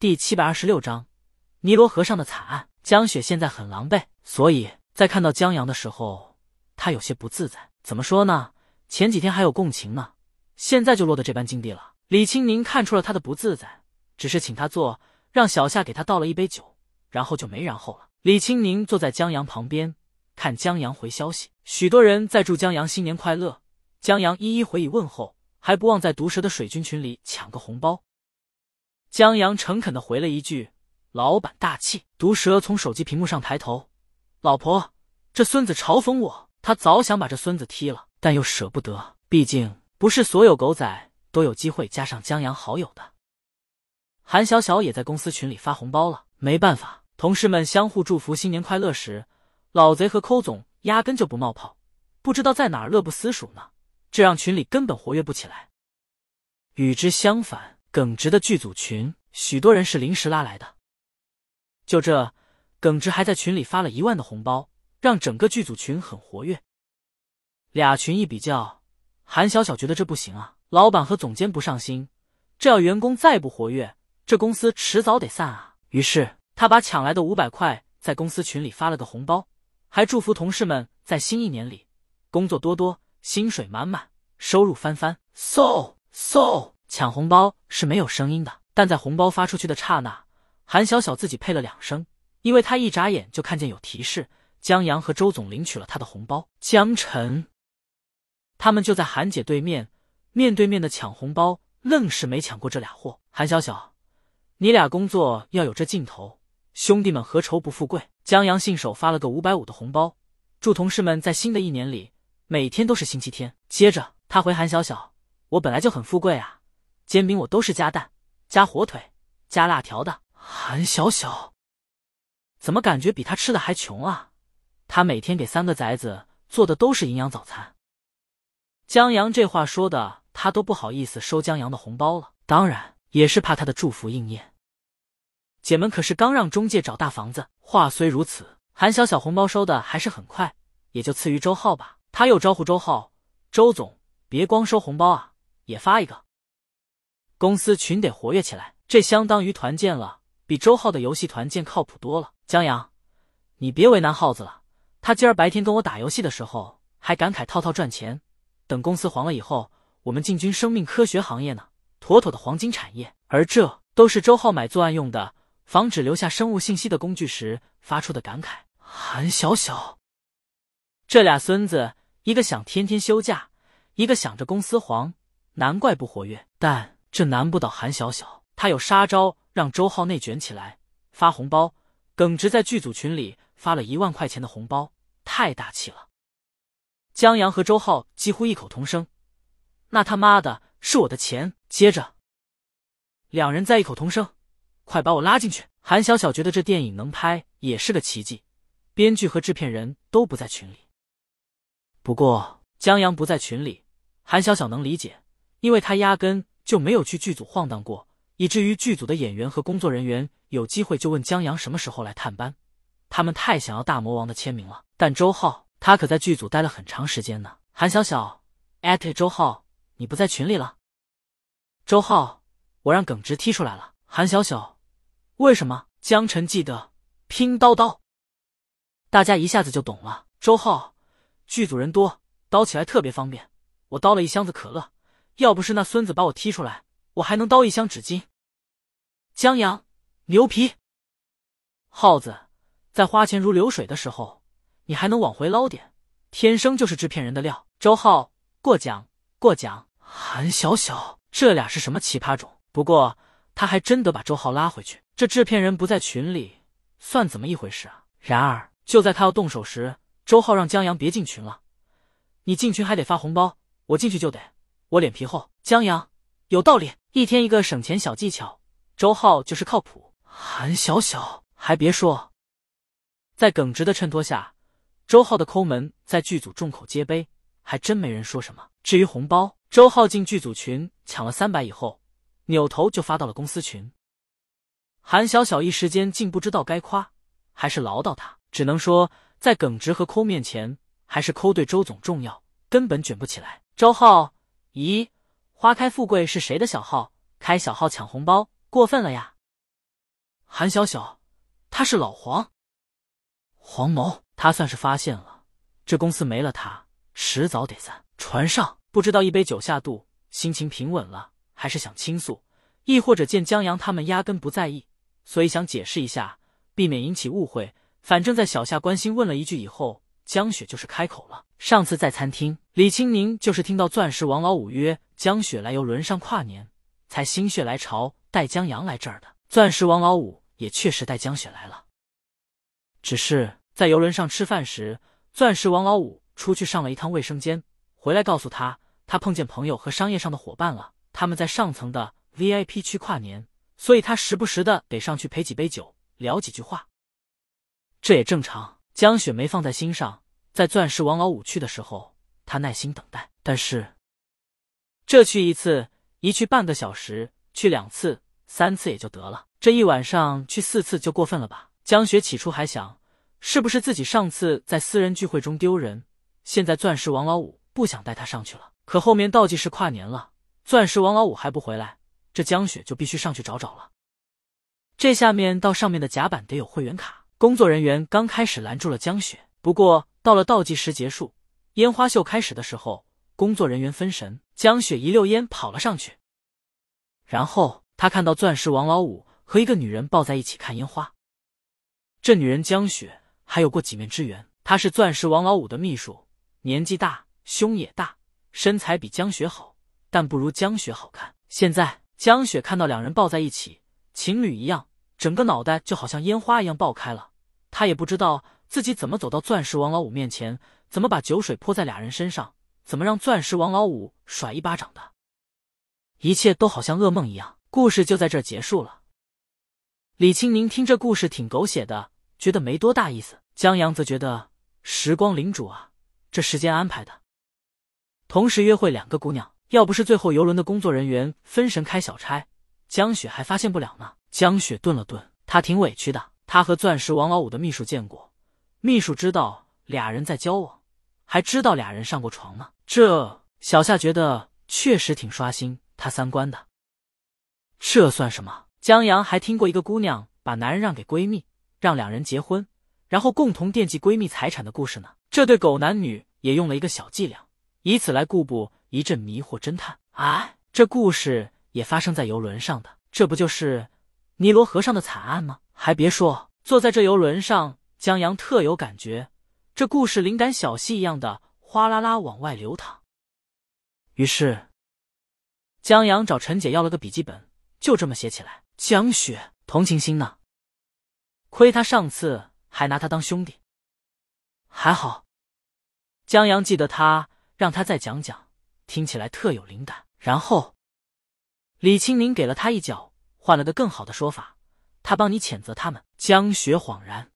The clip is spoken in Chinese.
第七百二十六章尼罗河上的惨案。江雪现在很狼狈，所以在看到江阳的时候，他有些不自在。怎么说呢？前几天还有共情呢，现在就落得这般境地了。李青宁看出了他的不自在，只是请他坐，让小夏给他倒了一杯酒，然后就没然后了。李青宁坐在江阳旁边，看江阳回消息。许多人在祝江阳新年快乐，江阳一一回以问候，还不忘在毒蛇的水军群里抢个红包。江阳诚恳的回了一句。老板大气。毒蛇从手机屏幕上抬头，老婆，这孙子嘲讽我。他早想把这孙子踢了，但又舍不得，毕竟不是所有狗仔都有机会加上江阳好友的。韩小小也在公司群里发红包了。没办法，同事们相互祝福新年快乐时，老贼和抠总压根就不冒泡，不知道在哪儿乐不思蜀呢，这让群里根本活跃不起来。与之相反，耿直的剧组群，许多人是临时拉来的。就这，耿直还在群里发了一万的红包，让整个剧组群很活跃。俩群一比较，韩小小觉得这不行啊！老板和总监不上心，这要员工再不活跃，这公司迟早得散啊！于是他把抢来的五百块在公司群里发了个红包，还祝福同事们在新一年里工作多多，薪水满满，收入翻番。so so，抢红包是没有声音的，但在红包发出去的刹那。韩小小自己配了两声，因为他一眨眼就看见有提示：江阳和周总领取了他的红包。江晨他们就在韩姐对面，面对面的抢红包，愣是没抢过这俩货。韩小小，你俩工作要有这劲头，兄弟们何愁不富贵？江阳信手发了个五百五的红包，祝同事们在新的一年里每天都是星期天。接着他回韩小小：“我本来就很富贵啊，煎饼我都是加蛋、加火腿、加辣条的。”韩小小怎么感觉比他吃的还穷啊？他每天给三个崽子做的都是营养早餐。江阳这话说的，他都不好意思收江阳的红包了。当然也是怕他的祝福应验。姐们可是刚让中介找大房子。话虽如此，韩小小红包收的还是很快，也就次于周浩吧。他又招呼周浩：“周总，别光收红包啊，也发一个。公司群得活跃起来，这相当于团建了。”比周浩的游戏团建靠谱多了。江阳，你别为难耗子了。他今儿白天跟我打游戏的时候，还感慨套套赚钱。等公司黄了以后，我们进军生命科学行业呢，妥妥的黄金产业。而这都是周浩买作案用的，防止留下生物信息的工具时发出的感慨。韩小小，这俩孙子，一个想天天休假，一个想着公司黄，难怪不活跃。但这难不倒韩小小，他有杀招。让周浩内卷起来发红包，耿直在剧组群里发了一万块钱的红包，太大气了。江阳和周浩几乎异口同声：“那他妈的是我的钱！”接着，两人再异口同声：“快把我拉进去！”韩小小觉得这电影能拍也是个奇迹，编剧和制片人都不在群里。不过江阳不在群里，韩小小能理解，因为他压根就没有去剧组晃荡过。以至于剧组的演员和工作人员有机会就问江阳什么时候来探班，他们太想要大魔王的签名了。但周浩他可在剧组待了很长时间呢。韩小小艾特周浩，你不在群里了。周浩，我让耿直踢出来了。韩小小，为什么？江晨记得拼刀刀，大家一下子就懂了。周浩，剧组人多，刀起来特别方便。我刀了一箱子可乐，要不是那孙子把我踢出来。我还能刀一箱纸巾。江阳，牛皮！耗子，在花钱如流水的时候，你还能往回捞点，天生就是制片人的料。周浩，过奖过奖。韩小小，这俩是什么奇葩种？不过他还真得把周浩拉回去。这制片人不在群里，算怎么一回事啊？然而就在他要动手时，周浩让江阳别进群了。你进群还得发红包，我进去就得，我脸皮厚。江阳。有道理，一天一个省钱小技巧，周浩就是靠谱。韩小小，还别说，在耿直的衬托下，周浩的抠门在剧组众口皆碑，还真没人说什么。至于红包，周浩进剧组群抢了三百以后，扭头就发到了公司群。韩小小一时间竟不知道该夸还是唠叨他，只能说在耿直和抠面前，还是抠对周总重要，根本卷不起来。周浩，咦？花开富贵是谁的小号？开小号抢红包，过分了呀！韩小小，他是老黄。黄毛，他算是发现了，这公司没了他，迟早得散。船上不知道一杯酒下肚，心情平稳了，还是想倾诉，亦或者见江阳他们压根不在意，所以想解释一下，避免引起误会。反正，在小夏关心问了一句以后，江雪就是开口了。上次在餐厅，李青宁就是听到钻石王老五约江雪来游轮上跨年，才心血来潮带江阳来这儿的。钻石王老五。也确实带江雪来了，只是在游轮上吃饭时，钻石王老五出去上了一趟卫生间，回来告诉他，他碰见朋友和商业上的伙伴了，他们在上层的 VIP 区跨年，所以他时不时的得上去陪几杯酒，聊几句话。这也正常，江雪没放在心上，在钻石王老五去的时候，他耐心等待，但是这去一次，一去半个小时，去两次。三次也就得了，这一晚上去四次就过分了吧？江雪起初还想，是不是自己上次在私人聚会中丢人，现在钻石王老五不想带他上去了。可后面倒计时跨年了，钻石王老五还不回来，这江雪就必须上去找找了。这下面到上面的甲板得有会员卡，工作人员刚开始拦住了江雪，不过到了倒计时结束、烟花秀开始的时候，工作人员分神，江雪一溜烟跑了上去，然后。他看到钻石王老五和一个女人抱在一起看烟花，这女人江雪还有过几面之缘。她是钻石王老五的秘书，年纪大，胸也大，身材比江雪好，但不如江雪好看。现在江雪看到两人抱在一起，情侣一样，整个脑袋就好像烟花一样爆开了。他也不知道自己怎么走到钻石王老五面前，怎么把酒水泼在俩人身上，怎么让钻石王老五甩一巴掌的，一切都好像噩梦一样。故事就在这结束了。李青宁听这故事挺狗血的，觉得没多大意思。江阳则觉得时光领主啊，这时间安排的，同时约会两个姑娘，要不是最后游轮的工作人员分神开小差，江雪还发现不了呢。江雪顿了顿，她挺委屈的。他和钻石王老五的秘书见过，秘书知道俩人在交往，还知道俩人上过床呢。这小夏觉得确实挺刷新他三观的。这算什么？江阳还听过一个姑娘把男人让给闺蜜，让两人结婚，然后共同惦记闺蜜财产的故事呢。这对狗男女也用了一个小伎俩，以此来固步一阵迷惑侦探。哎，这故事也发生在游轮上的，这不就是尼罗河上的惨案吗？还别说，坐在这游轮上，江阳特有感觉，这故事灵感小溪一样的哗啦啦往外流淌。于是，江阳找陈姐要了个笔记本。就这么写起来，江雪同情心呢。亏他上次还拿他当兄弟，还好江阳记得他，让他再讲讲，听起来特有灵感。然后李青宁给了他一脚，换了个更好的说法，他帮你谴责他们。江雪恍然。